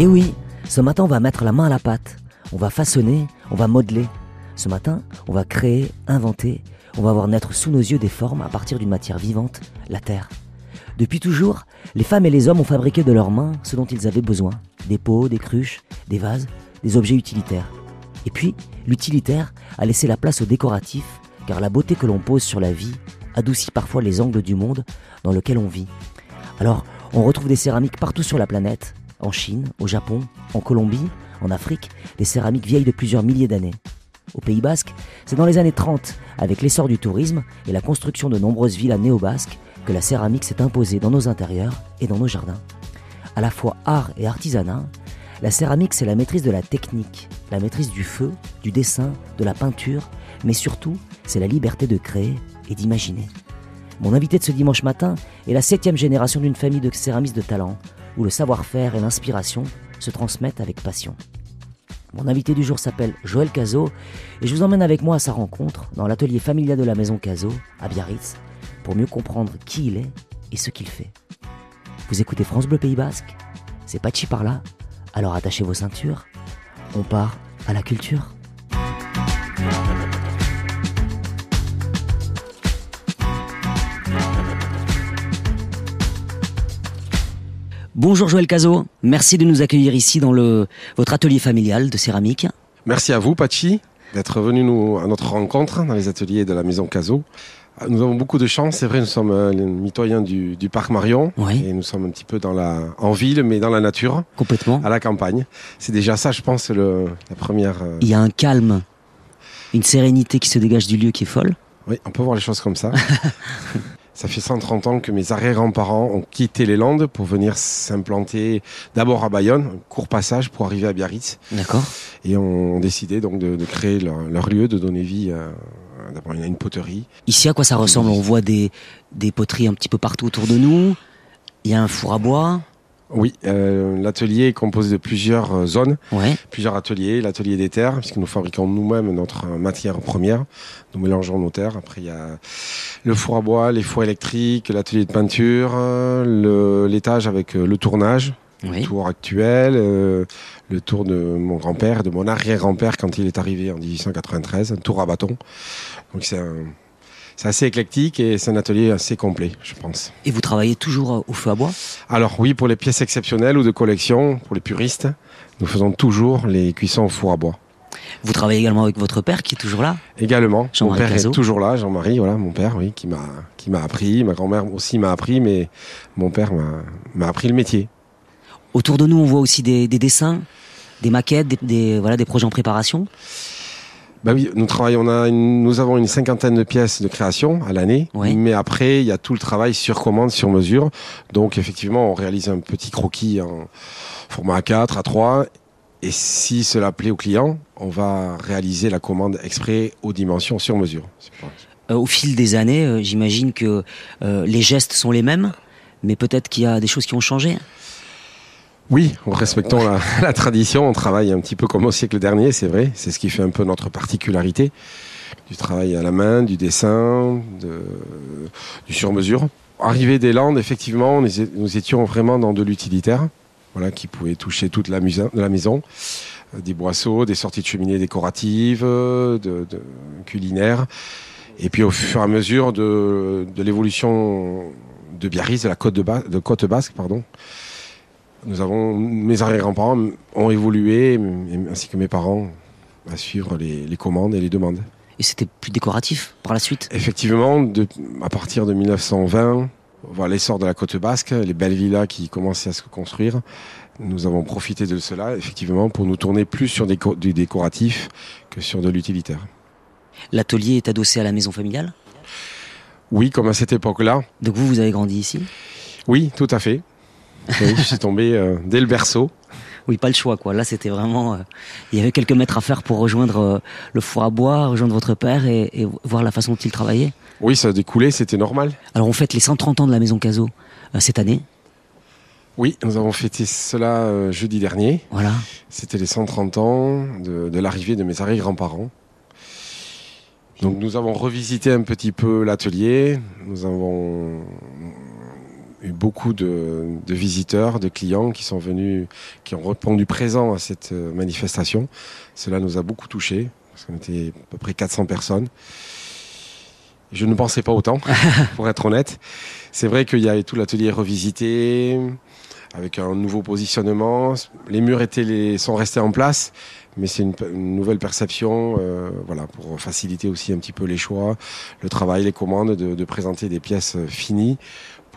Et oui, ce matin, on va mettre la main à la pâte. On va façonner, on va modeler. Ce matin, on va créer, inventer, on va voir naître sous nos yeux des formes à partir d'une matière vivante, la terre. Depuis toujours, les femmes et les hommes ont fabriqué de leurs mains ce dont ils avaient besoin. Des pots, des cruches, des vases, des objets utilitaires. Et puis, l'utilitaire a laissé la place au décoratif, car la beauté que l'on pose sur la vie adoucit parfois les angles du monde dans lequel on vit. Alors, on retrouve des céramiques partout sur la planète, en Chine, au Japon, en Colombie, en Afrique, des céramiques vieilles de plusieurs milliers d'années. Au Pays Basque, c'est dans les années 30, avec l'essor du tourisme et la construction de nombreuses villas néo-basques, que la céramique s'est imposée dans nos intérieurs et dans nos jardins. À la fois art et artisanat, la céramique c'est la maîtrise de la technique, la maîtrise du feu, du dessin, de la peinture, mais surtout c'est la liberté de créer et d'imaginer. Mon invité de ce dimanche matin est la septième génération d'une famille de céramistes de talent, où le savoir-faire et l'inspiration se transmettent avec passion. Mon invité du jour s'appelle Joël Cazot et je vous emmène avec moi à sa rencontre dans l'atelier familial de la maison Cazot à Biarritz pour mieux comprendre qui il est et ce qu'il fait. Vous écoutez France Bleu Pays Basque C'est Pachi par là Alors attachez vos ceintures. On part à la culture. Bonjour Joël Cazot, merci de nous accueillir ici dans le, votre atelier familial de céramique. Merci à vous, Pachi, d'être venu nous, à notre rencontre dans les ateliers de la maison Cazot. Nous avons beaucoup de chance, c'est vrai, nous sommes euh, les mitoyens du, du parc Marion Oui. et nous sommes un petit peu dans la, en ville, mais dans la nature, Complètement. à la campagne. C'est déjà ça, je pense, le, la première. euh, Il y a un calme, une sérénité qui se dégage du lieu qui est folle. Oui, on peut voir les choses comme ça. ça fait 130 ans que mes arrière-grands-parents ont quitté les Landes pour venir s'implanter d'abord à Bayonne, un court passage pour arriver à Biarritz, D'accord et ont décidé donc de, de créer leur, leur lieu, de donner vie à. D'abord, il y a une poterie. Ici, à quoi ça ressemble? On voit des, des poteries un petit peu partout autour de nous. Il y a un four à bois. Oui, euh, l'atelier est composé de plusieurs euh, zones, Ouais. plusieurs ateliers. L'atelier des terres, puisque nous fabriquons nous-mêmes notre euh, matière première. Nous mélangeons nos terres. Après, il y a le four à bois, les fours électriques, l'atelier de peinture, euh, l'étage avec le tournage, Oui. le tour actuel, euh, le tour de mon grand-père, de mon arrière-grand-père quand il est arrivé en 1893, un tour à bâton. Donc c'est un- c'est assez éclectique et c'est un atelier assez complet, je pense. Et vous travaillez toujours euh, au feu à bois? Alors oui, pour les pièces exceptionnelles ou de collection, pour les puristes, nous faisons toujours les cuissons au four à bois. Vous travaillez également avec votre père qui est toujours là? Également, mon Jean-Marie père Cazot. est toujours là, Jean-Marie, voilà, mon père, oui, qui m'a qui m'a appris, ma grand-mère aussi m'a appris, mais mon père m'a m'a appris le métier. Autour de nous, on voit aussi des, des dessins, des maquettes, des, des- voilà, des projets en préparation? Bah oui, nous travaillons, on a une- nous avons une cinquantaine de pièces de création à l'année, Oui. mais après il y a tout le travail sur commande, sur mesure. Donc effectivement, on réalise un petit croquis en format A4, A3, et si cela plaît au client, on va réaliser la commande exprès aux dimensions sur mesure. Euh, au fil des années, euh, j'imagine que euh, les gestes sont les mêmes, mais peut-être qu'il y a des choses qui ont changé. Oui, en respectant la, tradition, on travaille un petit peu comme au siècle dernier, c'est vrai. C'est ce qui fait un peu notre particularité. Du travail à la main, du dessin, de- du sur-mesure. Arrivé des Landes, effectivement, nous, étions vraiment dans de l'utilitaire, voilà, qui pouvait toucher toute la, la maison. Euh, Des boisseaux, des sorties de cheminée décoratives, euh, de, culinaires. Et puis au fur et à mesure de, l'évolution de Biarritz, de la côte, de, de côte basque, pardon, nous avons, mes arrière-grands-parents ont évolué, ainsi que mes parents, à suivre les, les commandes et les demandes. Et c'était plus décoratif par la suite? Effectivement, de- à partir de 1920, voilà l'essor de la côte basque, les belles villas qui commençaient à se construire. Nous avons profité de cela, effectivement, pour nous tourner plus sur des, du décoratif que sur de l'utilitaire. L'atelier est adossé à la maison familiale? Oui, comme à cette époque-là, Donc vous, vous avez grandi ici? Oui, tout à fait. Oui, je suis tombé euh, dès le berceau. Oui, pas le choix, quoi. Là, c'était vraiment. euh, il y avait quelques mètres à faire pour rejoindre euh, le four à bois, rejoindre votre père et, et voir la façon dont il travaillait. Oui, ça a découlé, c'était normal. Alors, on fête les 130 ans de la maison Cazot cette année. Oui, nous avons fêté cela jeudi dernier. Voilà. C'était les 130 ans de, de l'arrivée de mes arrière-grands-parents. Donc nous avons revisité un petit peu l'atelier, nous avons eu beaucoup de, visiteurs, de clients qui sont venus, qui ont répondu présent à cette euh, manifestation. Cela nous a beaucoup touchés, parce qu'on était à peu près 400 personnes. Je ne pensais pas autant, pour être honnête. C'est vrai qu'il y a tout l'atelier revisité, avec un nouveau positionnement. Les murs étaient les, sont restés en place, mais c'est une, nouvelle perception, euh, voilà, pour faciliter aussi un petit peu les choix, le travail, les commandes, de, présenter des pièces finies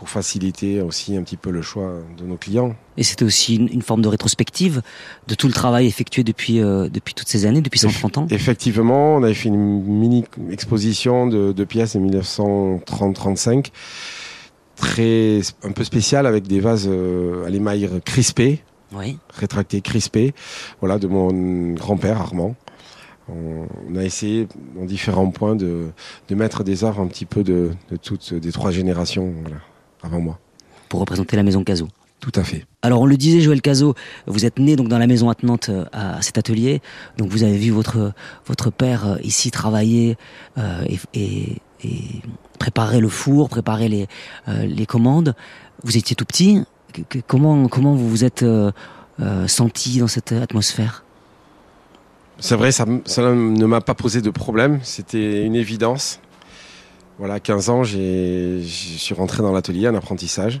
pour faciliter aussi un petit peu le choix de nos clients. Et c'était aussi une, forme de rétrospective de tout le travail effectué depuis, euh, depuis toutes ces années, depuis 130 ans Effectivement, on avait fait une mini exposition de, de pièces de 1930-35 très un peu spécial avec des vases euh, à l'émail crispé, oui. rétracté crispé, voilà de mon grand-père Armand. On, a essayé en différents points de, de, mettre des œuvres un petit peu de, de toutes des trois générations voilà, avant moi. Pour représenter la maison Cazot. Tout à fait. Alors on le disait, Joël Cazot, vous êtes né donc dans la maison attenante euh, à cet atelier, donc vous avez vu votre votre père euh, ici travailler euh, et, et, et, préparer le four, préparer les euh, les commandes. Vous étiez tout petit. comment comment vous vous êtes euh, senti dans cette atmosphère? C'est vrai, ça, ça ne m'a pas posé de problème. C'était une évidence. Voilà, 15 ans, je suis rentré dans l'atelier, un apprentissage.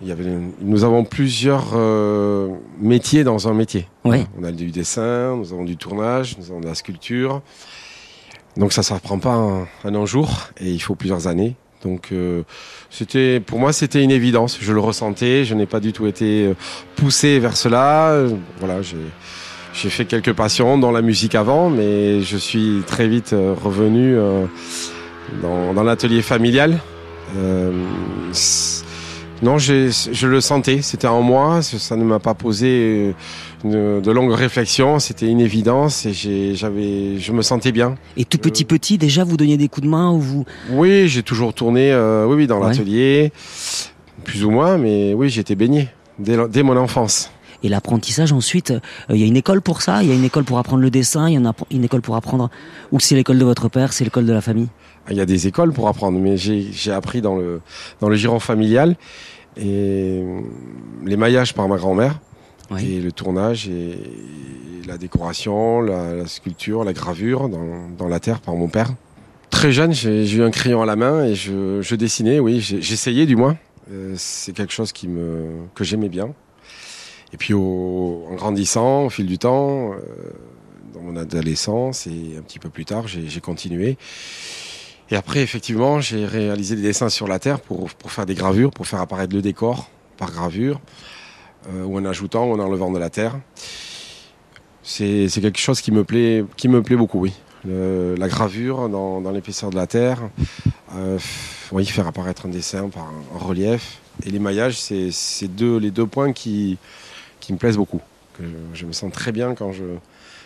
Il y avait, nous avons plusieurs euh, métiers dans un métier. Oui. On a du dessin, nous avons du tournage, nous avons de la sculpture. Donc ça ne s'apprend pas un, un jour et il faut plusieurs années. Donc euh, c'était pour moi c'était une évidence. Je le ressentais. Je n'ai pas du tout été euh, poussé vers cela. Voilà, j'ai j'ai fait quelques passions dans la musique avant, mais je suis très vite revenu dans, dans l'atelier familial. Non, je le sentais, c'était en moi, ça ne m'a pas posé euh, de, longues réflexions, c'était une évidence et j'avais, je me sentais bien. Et tout petit petit, déjà, vous donniez des coups de main ou vous Oui, j'ai toujours tourné, euh, oui, oui, dans l'atelier, plus ou moins, mais oui, j'étais baigné dès, mon enfance. Et l'apprentissage ensuite, euh, il y a une école pour ça, il y a une école pour apprendre le dessin, il y en a une école pour apprendre, ou c'est l'école de votre père, c'est l'école de la famille il y a des écoles pour apprendre, mais j'ai appris dans le, dans le giron familial et les maillages par ma grand-mère et le tournage et la décoration, la, sculpture, la gravure dans, dans, la terre par mon père. Très jeune, j'ai eu un crayon à la main et je, je dessinais, oui, j'essayais du moins. Euh, c'est quelque chose qui me, que j'aimais bien. Et puis au, en grandissant, au fil du temps, euh, dans mon adolescence et un petit peu plus tard, j'ai continué. Et après, effectivement, j'ai réalisé des dessins sur la terre pour, pour faire des gravures, pour faire apparaître le décor par gravure, euh, ou en ajoutant ou en enlevant de la terre. C'est quelque chose qui me plaît, qui me plaît beaucoup, oui. la gravure dans, dans l'épaisseur de la terre, euh, oui, faire apparaître un dessin par un, relief. Et les maillages, c'est deux, les deux points qui, qui me plaisent beaucoup. Que je me sens très bien quand je,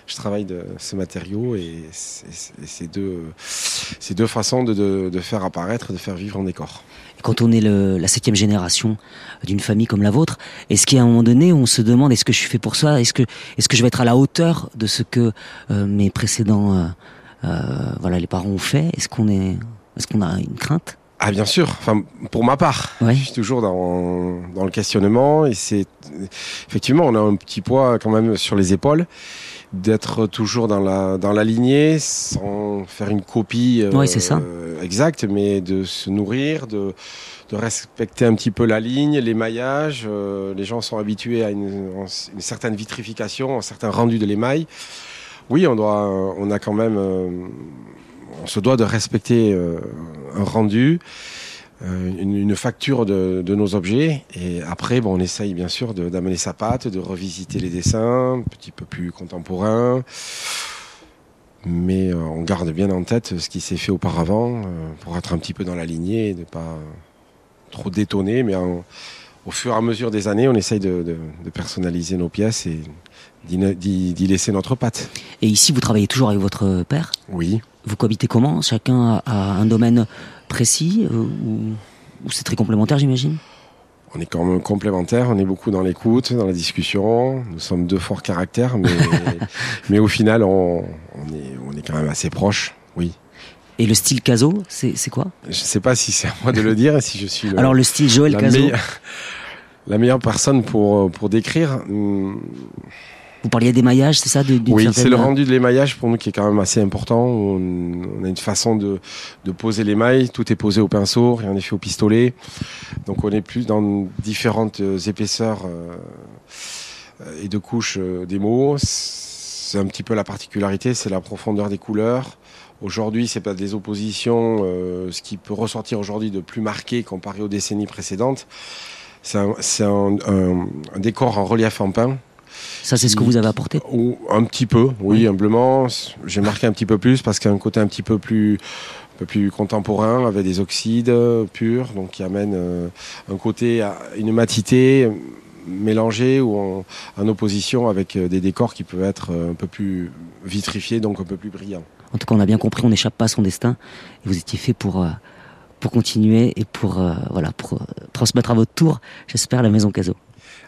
je travaille de ce matériau et c'est deux, deux façons de, de, faire apparaître, de faire vivre un décor. Quand on est le, la septième génération d'une famille comme la vôtre, est-ce qu'à un moment donné, on se demande est-ce que je suis fait pour ça? Est-ce que, est-ce que je vais être à la hauteur de ce que euh, mes précédents, euh, euh, voilà, les parents ont fait? Est-ce qu'on est, est-ce qu'on a une crainte? Ah bien sûr, enfin pour ma part, je suis toujours dans, dans le questionnement et c'est effectivement on a un petit poids quand même sur les épaules d'être toujours dans la dans la lignée sans faire une copie euh, c'est ça. exacte mais de se nourrir de de respecter un petit peu la ligne les maillages euh, les gens sont habitués à une, une, certaine vitrification un certain rendu de l'émail. Oui on doit on a quand même euh, on se doit de respecter euh, un rendu euh, une, facture de, nos objets. Et après, bon, on essaye bien sûr d'amener sa patte, de revisiter les dessins, un petit peu plus contemporains. Mais euh, on garde bien en tête ce qui s'est fait auparavant pour être un petit peu dans la lignée et ne pas trop détonner. Mais au fur et à mesure des années, on essaye de, personnaliser nos pièces d'y laisser notre patte. Et ici, vous travaillez toujours avec votre père? Oui. Vous cohabitez comment? Chacun a un domaine précis euh, ou, c'est très complémentaire, j'imagine? On est quand même complémentaires, on est beaucoup dans l'écoute, dans la discussion. Nous sommes deux forts caractères, mais, mais au final, on, est, on est quand même assez proches, oui. Et le style Caso, c'est quoi? Je ne sais pas si c'est à moi de le dire, si je suis le, Alors le style Joël la, Caso, la meilleure personne pour, pour décrire. hum, vous parliez d'émaillage, c'est ça de, Oui, certaine- c'est le rendu de l'émaillage pour nous qui est quand même assez important. On, on a une façon de, de poser l'émail. Tout est posé au pinceau, rien n'est fait au pistolet. Donc on est plus dans différentes euh, épaisseurs euh, et de couches euh, des mots. C'est un petit peu la particularité, c'est la profondeur des couleurs. Aujourd'hui, c'est pas des oppositions. euh, ce qui peut ressortir aujourd'hui de plus marqué comparé aux décennies précédentes, c'est un, c'est un- un- un décor en relief en pain. Ça, c'est ce que vous avez apporté. Un petit peu, oui, humblement. J'ai marqué un petit peu plus parce qu'il y a un côté un petit peu plus, un peu plus contemporain avec des oxydes euh, purs, donc qui amène euh, un côté, à une matité euh, mélangée ou en, en opposition avec euh, des décors qui peuvent être euh, un peu plus vitrifiés, donc un peu plus brillants. En tout cas, on a bien compris, on n'échappe pas à son destin. Et vous étiez fait pour, euh, pour continuer et pour, euh, voilà, pour euh, transmettre à votre tour, j'espère, la maison Caso.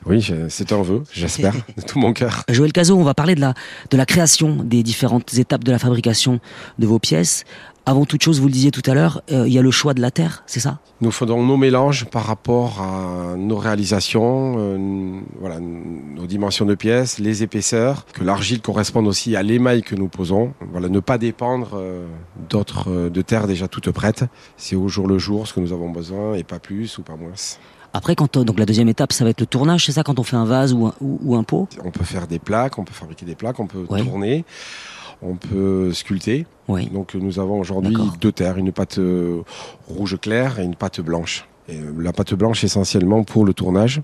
Oui, c'est un vœu, j'espère, de tout mon cœur. Joël Caso, on va parler de la, de la création des différentes étapes de la fabrication de vos pièces. Avant toute chose, vous le disiez tout à l'heure, euh, il y a le choix de la terre, c'est ça? Nous faisons nos mélanges par rapport à nos réalisations, euh, voilà, nos dimensions de pièces, les épaisseurs, que l'argile corresponde aussi à l'émail que nous posons. Voilà, ne pas dépendre euh, d'autres de terres déjà toutes prêtes. C'est au jour le jour ce que nous avons besoin et pas plus ou pas moins. Après, quand on- donc la deuxième étape, ça va être le tournage, c'est ça, quand on fait un vase ou un, ou, ou un pot? On peut faire des plaques, on peut fabriquer des plaques, on peut Ouais. tourner, on peut sculpter. Oui. Donc nous avons aujourd'hui deux terres, une pâte euh, rouge clair et une pâte blanche. Et, la pâte blanche essentiellement pour le tournage.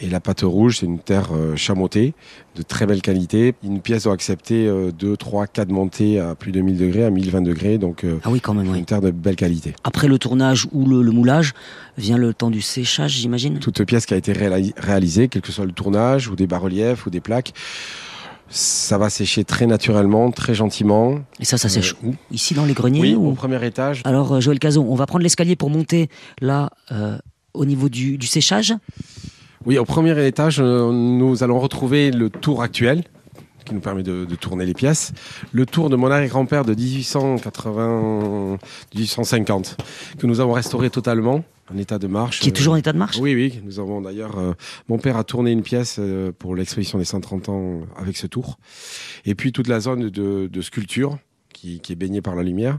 Et la pâte rouge, c'est une terre euh, chamottée de très belle qualité. Une pièce doit accepter euh, 2, 3, 4 montées à plus de 1000 degrés, à 1020 degrés. Donc euh, Ah oui, quand même, oui. une terre de belle qualité. Après le tournage ou le, le moulage, vient le temps du séchage, j'imagine? Toute pièce qui a été réali- réalisée, quel que soit le tournage, ou des bas-reliefs, ou des plaques, ça va sécher très naturellement, très gentiment. Et ça, ça sèche Euh, où? Ici, dans les greniers Oui, ou- au premier étage. Alors, Joël Cazon, on va prendre l'escalier pour monter là, euh, au niveau du, du séchage. Oui, au premier étage, euh, nous allons retrouver le tour actuel qui nous permet de, de tourner les pièces. Le tour de mon arrière-grand-père de 1880, 1850, que nous avons restauré totalement en état de marche. Qui est toujours en état de marche? Oui, oui, nous avons d'ailleurs. euh, mon père a tourné une pièce euh, pour l'exposition des 130 ans avec ce tour. Et puis toute la zone de, de sculpture qui, qui est baignée par la lumière,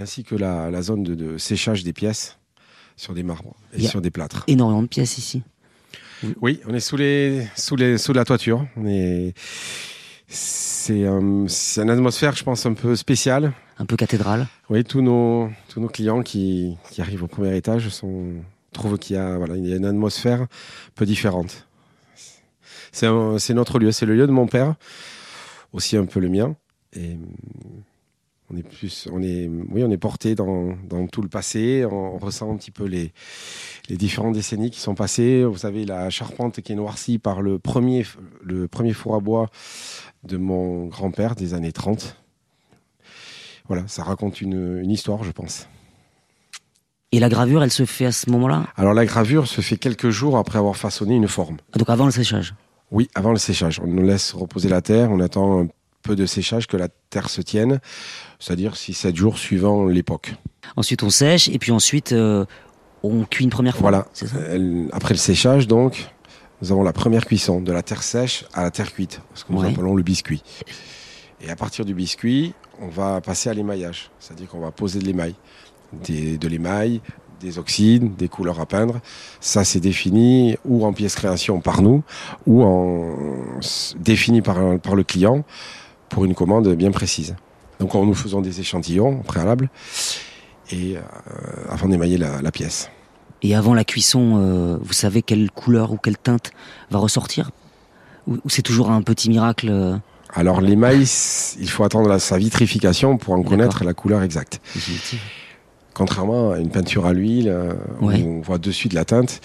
ainsi que la, la zone de, de séchage des pièces sur des marbres et sur des plâtres. Énormément de pièces ici. Oui, on est sous les sous les sous la toiture. On est c'est c'est une atmosphère, je pense, un peu spéciale. Un peu cathédrale. Oui, tous nos tous nos clients qui qui arrivent au premier étage sont trouvent qu'il y a voilà il y a une atmosphère un peu différente. C'est un- c'est notre lieu, c'est le lieu de mon père, aussi un peu le mien. Et on est plus, on est, oui, on est porté dans, dans tout le passé. On, on ressent un petit peu les, les différentes décennies qui sont passées. Vous savez, la charpente qui est noircie par le premier, le premier four à bois de mon grand-père des années 30. Voilà, ça raconte une, une histoire, je pense. Et la gravure, elle se fait à ce moment-là? Alors la gravure se fait quelques jours après avoir façonné une forme. Donc avant le séchage? Oui, avant le séchage. On nous laisse reposer la terre, on attend un peu de séchage, que la terre se tienne, c'est-à-dire 6-7 jours suivant l'époque. Ensuite, on sèche et puis ensuite, euh, on cuit une première fois. Voilà. Ça Après le séchage, donc, nous avons la première cuisson, de la terre sèche à la terre cuite, ce que nous Ouais. appelons le biscuit. Et à partir du biscuit, on va passer à l'émaillage, c'est-à-dire qu'on va poser de l'émail, des- de l'émail, des oxydes, des couleurs à peindre. Ça, c'est défini ou en pièce création par nous, ou en défini par, par le client pour une commande bien précise. Donc, nous faisons des échantillons au préalable et euh, avant d'émailler la- la pièce. Et avant la cuisson, euh, vous savez quelle couleur ou quelle teinte va ressortir? Ou, ou c'est toujours un petit miracle euh, Alors l'émail, il faut attendre la- sa vitrification pour en connaître la couleur exacte. définitive Contrairement à une peinture à l'huile, euh, Ouais. où on voit dessus de la teinte,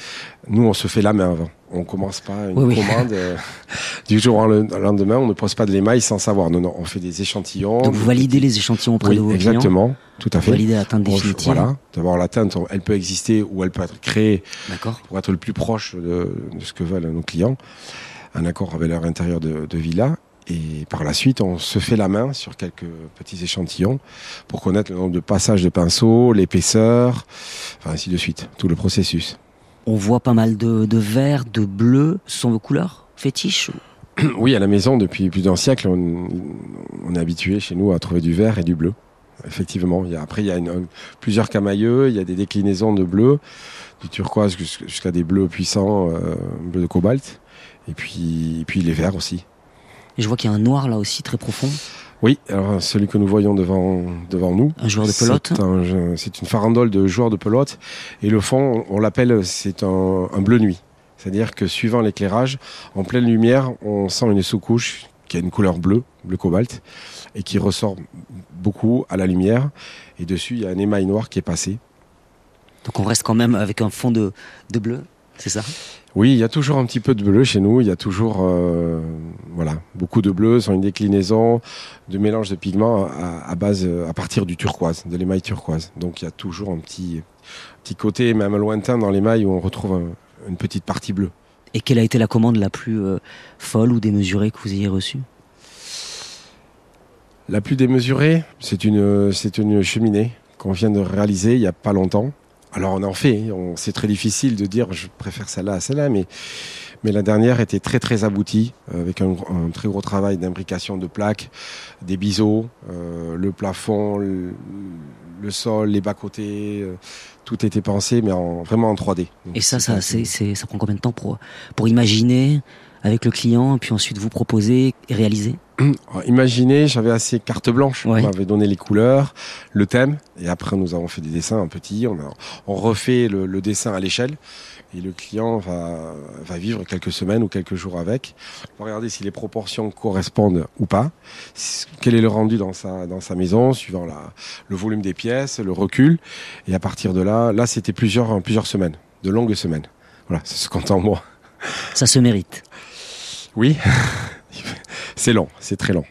nous on se fait la main avant. On commence pas une Oui, oui. commande euh, du jour au le- au lendemain. On ne pose pas de l'émail sans savoir. Non, non, on fait des échantillons. Donc vous validez les échantillons auprès Oui, de vos clients exactement, tout à Vous fait. validez la teinte définitive Voilà. D'abord la teinte, elle peut exister ou elle peut être créée pour être le plus proche de, de ce que veulent nos clients, un accord avec leur intérieur de, de villa. Et par la suite, on se fait la main sur quelques petits échantillons pour connaître le nombre de passages de pinceau, l'épaisseur, enfin ainsi de suite, tout le processus. On voit pas mal de, de vert, de bleu. Ce sont vos couleurs? Fétiches Oui, à la maison, depuis plus d'un siècle, on, on est habitué chez nous à trouver du vert et du bleu. Effectivement. Il y a, après, il y a une, plusieurs camailleux, il y a des déclinaisons de bleu, du turquoise jusqu'à des bleus puissants, euh, bleu de cobalt, et puis, et puis les verts aussi. Et je vois qu'il y a un noir là aussi très profond. Oui, alors celui que nous voyons devant, devant nous. Un joueur de pelote C'est une farandole de joueurs de pelote. Et le fond, on l'appelle, c'est un, un bleu nuit. C'est-à-dire que suivant l'éclairage, en pleine lumière, on sent une sous-couche qui a une couleur bleue, bleu cobalt, et qui ressort beaucoup à la lumière. Et dessus, il y a un émail noir qui est passé. Donc on reste quand même avec un fond de, de bleu, c'est ça? Oui, il y a toujours un petit peu de bleu chez nous. Il y a toujours euh, voilà, beaucoup de bleu sur une déclinaison de mélange de pigments à, à, base, à partir du turquoise, de l'émail turquoise. Donc il y a toujours un petit, petit côté, même lointain dans l'émail, où on retrouve un, une petite partie bleue. Et quelle a été la commande la plus euh, folle ou démesurée que vous ayez reçue? La plus démesurée, c'est une, c'est une cheminée qu'on vient de réaliser il n'y a pas longtemps. Alors on en fait, c'est très difficile de dire je préfère celle-là à celle-là, mais, mais la dernière était très très aboutie, avec un, un très gros travail d'imbrication de plaques, des biseaux, euh, le plafond, le, le, sol, les bas-côtés, euh, tout était pensé, mais en, vraiment en 3D. Donc Et ça, ça, c'est, ça prend combien de temps pour, pour imaginer avec le client, et puis ensuite vous proposer et réaliser? Imaginez, j'avais assez carte blanche. Ouais. On m'avait donné les couleurs, le thème, et après nous avons fait des dessins un petit. On, a, on refait le, le dessin à l'échelle, et le client va, va vivre quelques semaines ou quelques jours avec. On va regarder si les proportions correspondent ou pas. Quel est le rendu dans sa, dans sa maison, suivant la, le volume des pièces, le recul. Et à partir de là, là c'était plusieurs, plusieurs semaines, de longues semaines. Voilà, c'est ce qu'on moi. Ça se mérite. Oui, c'est long, c'est très long.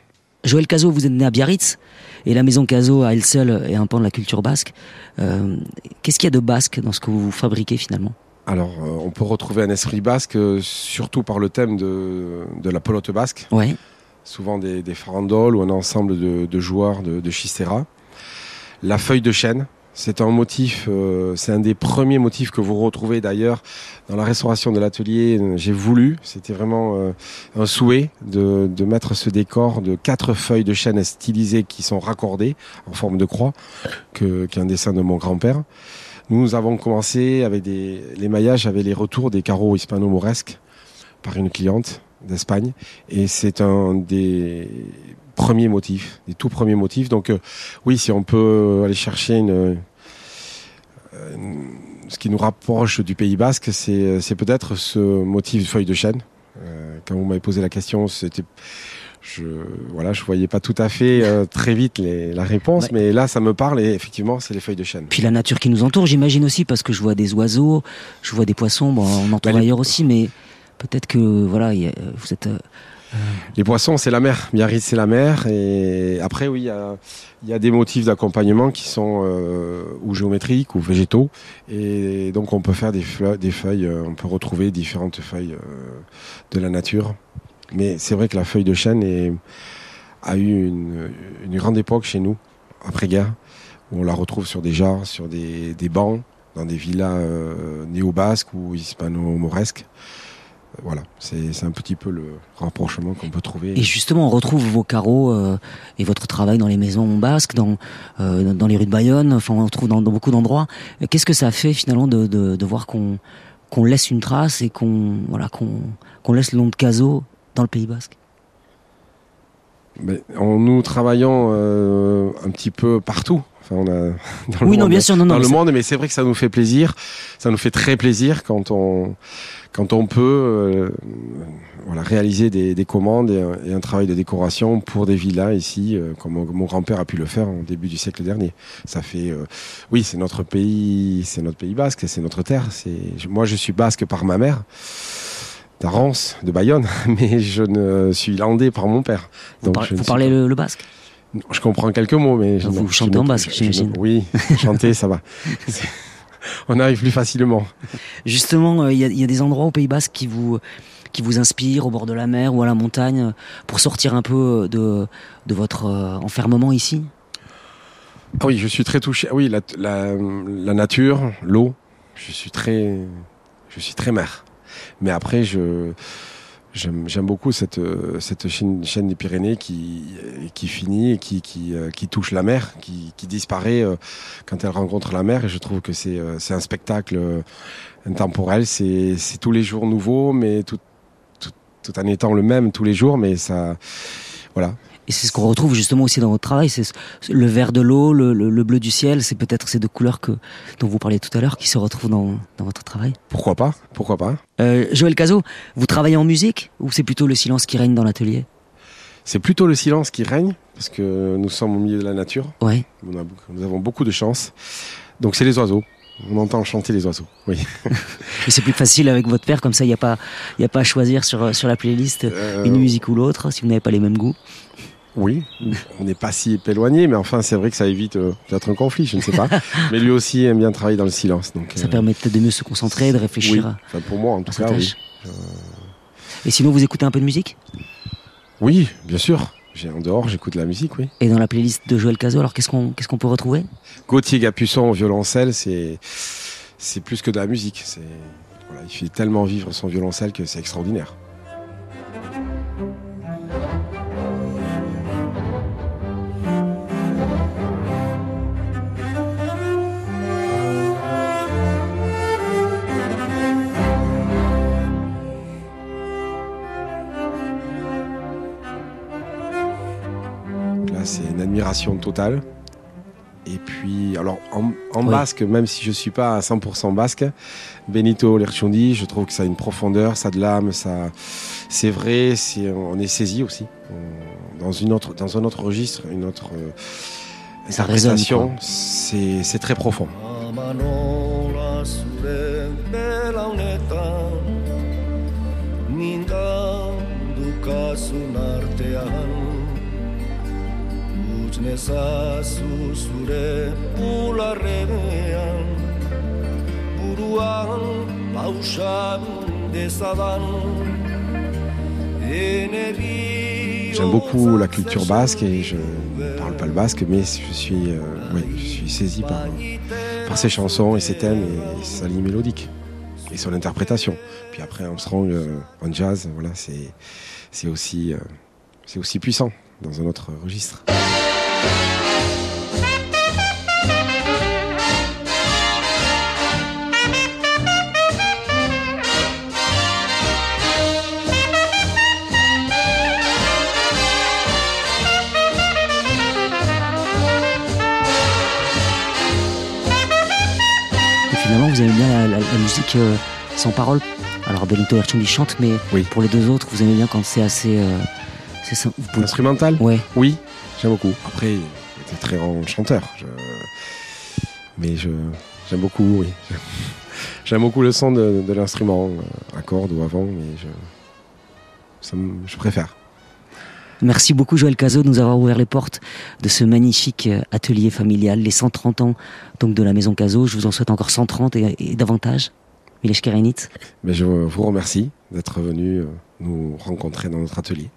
Joël Cazot, vous êtes né à Biarritz et la maison Cazot à elle seule est un pan de la culture basque. Euh, Qu'est-ce qu'il y a de basque dans ce que vous fabriquez finalement? Alors, euh, on peut retrouver un esprit basque, euh, surtout par le thème de, de la pelote basque. Ouais. Souvent des, des, farandoles ou un ensemble de, de joueurs de, de chistera. La feuille de chêne, c'est un motif, euh, c'est un des premiers motifs que vous retrouvez d'ailleurs dans la restauration de l'atelier. J'ai voulu, c'était vraiment euh, un souhait de, de, mettre ce décor de quatre feuilles de chêne stylisées qui sont raccordées en forme de croix, qu'un dessin de mon grand-père. Nous avons commencé avec des, les maillages, avec les retours des carreaux hispano-mauresques par une cliente d'Espagne. Et c'est un des premiers motifs, des tout premiers motifs. Donc euh, oui, si on peut aller chercher une, ce qui nous rapproche du Pays Basque, c'est, c'est peut-être ce motif de feuille de chêne. Euh, quand vous m'avez posé la question, c'était je voilà, je voyais pas tout à fait euh, très vite les, la réponse, ouais. mais là ça me parle et effectivement c'est les feuilles de chêne. Puis la nature qui nous entoure, j'imagine aussi parce que je vois des oiseaux, je vois des poissons, bon, on en trouve bah, ailleurs aussi, mais peut-être que voilà, y a, vous êtes. Euh, les poissons, c'est la mer. Biarritz, c'est la mer. Et après, oui, il y a, y a, des motifs d'accompagnement qui sont euh, ou géométriques ou végétaux. Et donc, on peut faire des, des feuilles on peut retrouver différentes feuilles de la nature. Mais c'est vrai que la feuille de chêne est, a eu une, une, grande époque chez nous, après-guerre, où on la retrouve sur des jarres, sur des, des bancs, dans des villas euh, néo-basques ou hispano-mauresques. Voilà, c'est un petit peu le rapprochement qu'on peut trouver. Et justement, on retrouve vos carreaux euh, et votre travail dans les maisons basques, dans, euh, dans les rues de Bayonne, enfin on retrouve dans, beaucoup d'endroits. Qu'est-ce que ça fait finalement de, de, voir qu'on laisse une trace et qu'on voilà, qu'on qu laisse le nom de Caso dans le Pays Basque? Mais en nous travaillant euh, un petit peu partout. Enfin, on a dans le oui, monde, non, bien sûr, non, dans non, le monde, mais c'est vrai que ça nous fait plaisir. Ça nous fait très plaisir quand on quand on peut euh, voilà réaliser des, des commandes et un, et un, travail de décoration pour des villas ici, euh, comme mon, mon grand-père a pu le faire au début du siècle dernier. Ça fait euh, oui, c'est notre pays, c'est notre pays basque, c'est notre terre. C'est moi, je suis basque par ma mère d'Arance, de Bayonne, mais je ne suis landais par mon père. Donc vous, par, vous parlez le, le, basque? Je comprends quelques mots, mais... Vous je, chantez je, en basque, j'imagine. Oui, chanter, ça va. On arrive plus facilement. Justement, il euh, y, y, a des endroits au Pays Basque qui vous, qui vous inspirent au bord de la mer ou à la montagne pour sortir un peu de, de votre enfermement ici? Ah oui, je suis très touché. Ah oui, la, la, la nature, l'eau, je suis très, je suis très mer. Mais après, J'aime beaucoup cette, cette chaîne, des Pyrénées qui, qui finit et qui, qui, qui touche la mer, qui, qui, disparaît euh, quand elle rencontre la mer. Et je trouve que c'est euh, un spectacle euh, intemporel. C'est tous les jours nouveau, mais tout, tout, tout en étant le même tous les jours. Mais ça, voilà, et c'est ce qu'on retrouve justement aussi dans votre travail, c'est le vert de l'eau, le, bleu du ciel, c'est peut-être ces deux couleurs que, dont vous parliez tout à l'heure qui se retrouvent dans, dans, votre travail. Pourquoi pas? Pourquoi pas? Euh, Joël Cazot, vous travaillez en musique ou c'est plutôt le silence qui règne dans l'atelier? C'est plutôt le silence qui règne parce que nous sommes au milieu de la nature. Ouais. Nous, avons beaucoup de chance. Donc c'est les oiseaux. On entend chanter les oiseaux, oui. C'est plus facile avec votre père, comme ça il n'y a, pas, a pas à choisir sur, sur la playlist euh, une musique ou l'autre si vous n'avez pas les mêmes goûts. Oui, on n'est pas si éloigné, mais enfin, c'est vrai que ça évite euh, peut-être un conflit, je ne sais pas. mais lui aussi aime bien travailler dans le silence. Donc, ça permet peut-être de mieux se concentrer, de réfléchir. Oui. Enfin, pour moi, en tout cas, oui. Et sinon, vous écoutez un peu de musique? Oui, bien sûr. En dehors, j'écoute de la musique, oui. Et dans la playlist de Joël Cazot, alors qu'est-ce qu'on qu'est-ce qu'on peut retrouver? Gauthier Gapusson au violoncelle, c'est c'est plus que de la musique. Voilà, il fait tellement vivre son violoncelle que c'est extraordinaire. Admiration totale. Et puis, alors en, basque, même si je suis pas à 100% basque, Benito Lerchundi, je trouve que ça a une profondeur, ça a de l'âme, ça, c'est vrai, c'est, on est saisi aussi dans une autre, dans un autre registre, une autre euh, interprétation. C'est, c'est très profond. J'aime beaucoup la culture basque et je ne parle pas le basque, mais je suis, euh, je suis saisi par, par ses chansons et ses thèmes et sa ligne mélodique et son interprétation. Puis après Armstrong euh, en jazz, voilà, c'est aussi, euh, c'est aussi puissant dans un autre registre. Finalement, vous aimez bien la, musique euh, sans parole. Alors Benito Erchandi chante, mais pour les deux autres, vous aimez bien quand c'est assez. Euh, Instrumental? Ouais. Oui, j'aime beaucoup. Après, il était très grand chanteur. Mais je, j'aime beaucoup, oui. J'aime beaucoup le son de, l'instrument, euh, à corde ou avant, mais je, je préfère. Merci beaucoup Joël Cazot de nous avoir ouvert les portes de ce magnifique euh, atelier familial, les 130 ans donc de la maison Cazot. Je vous en souhaite encore 130 et, davantage. Milesh Kerenit. Mais je vous remercie d'être venu euh, nous rencontrer dans notre atelier.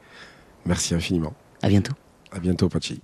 Merci infiniment. À bientôt. À bientôt, Pachi.